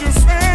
you say?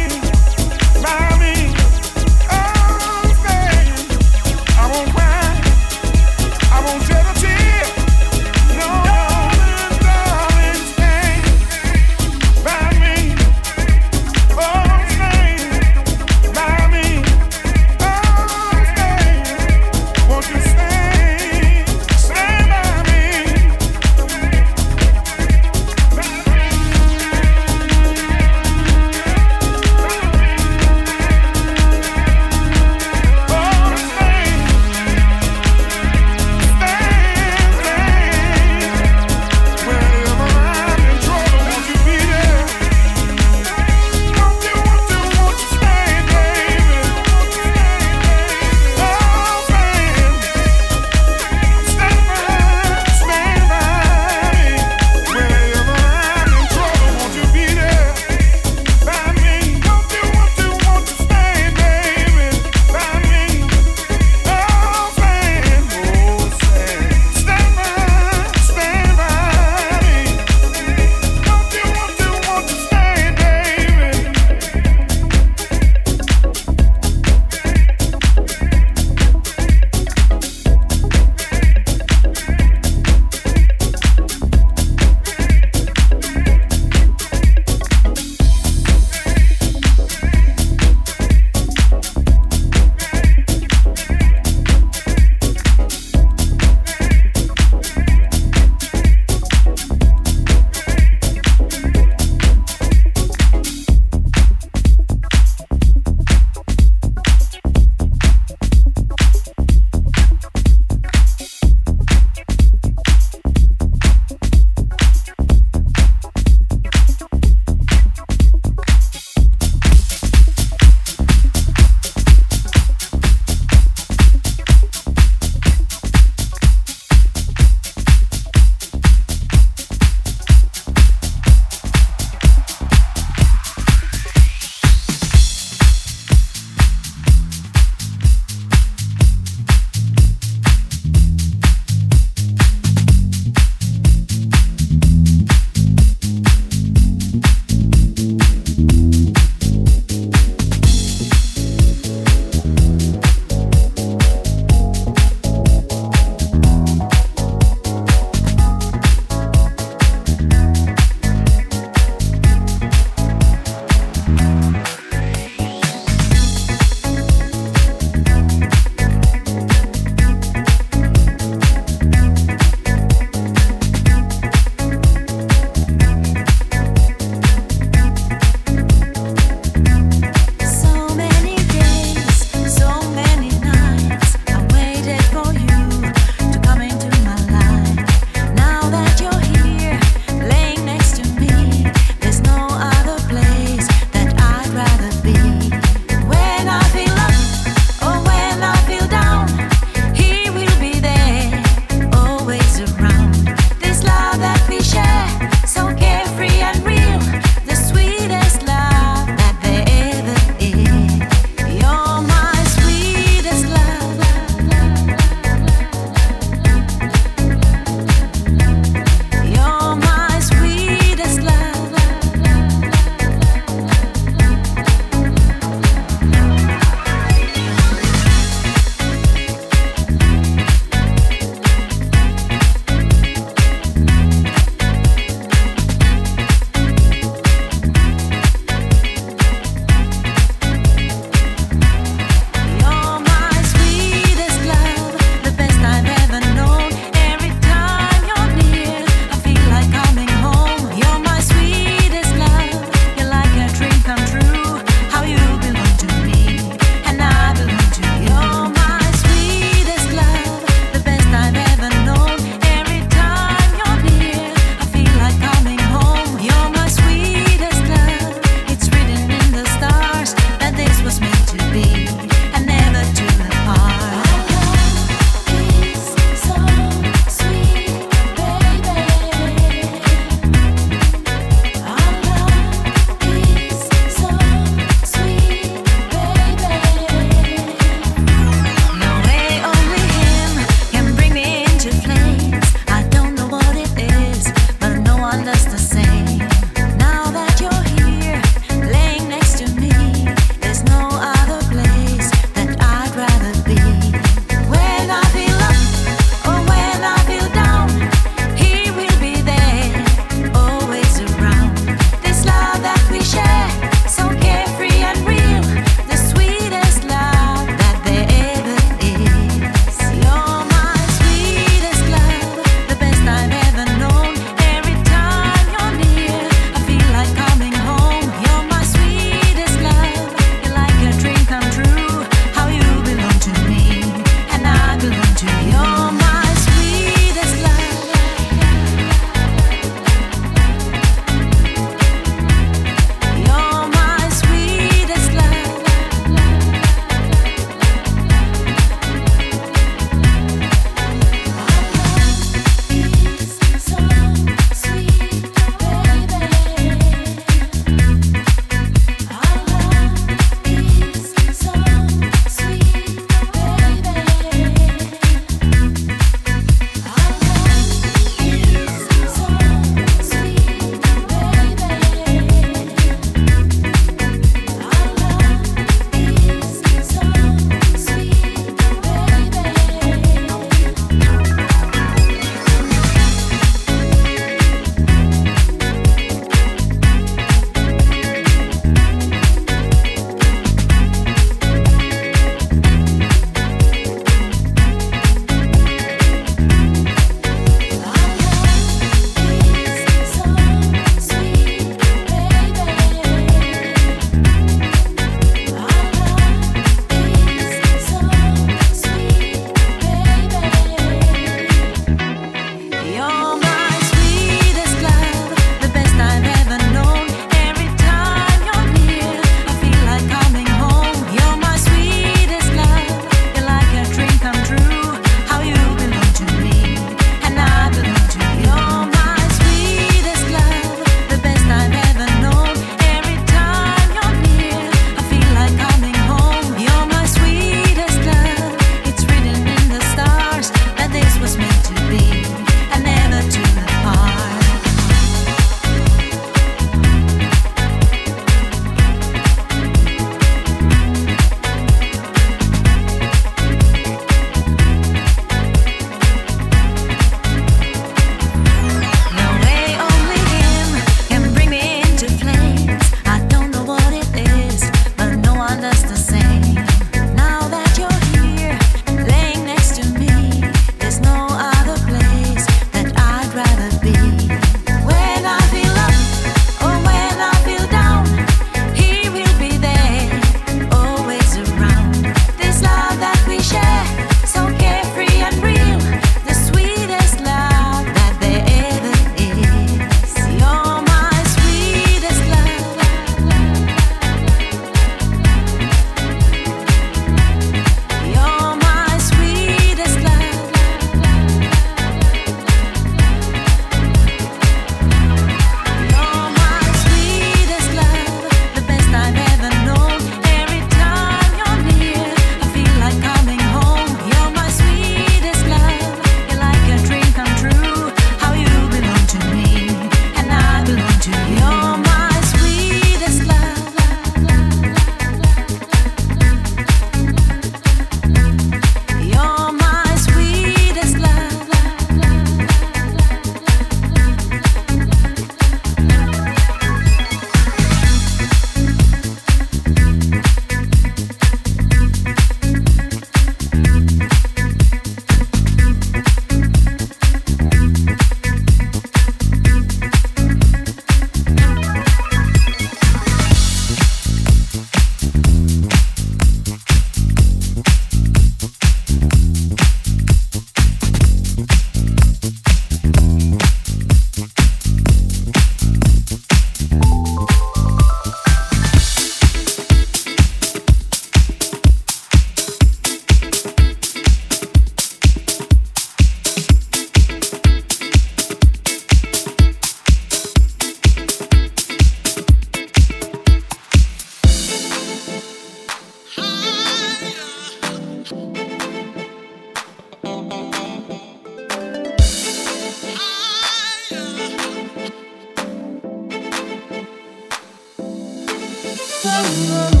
You.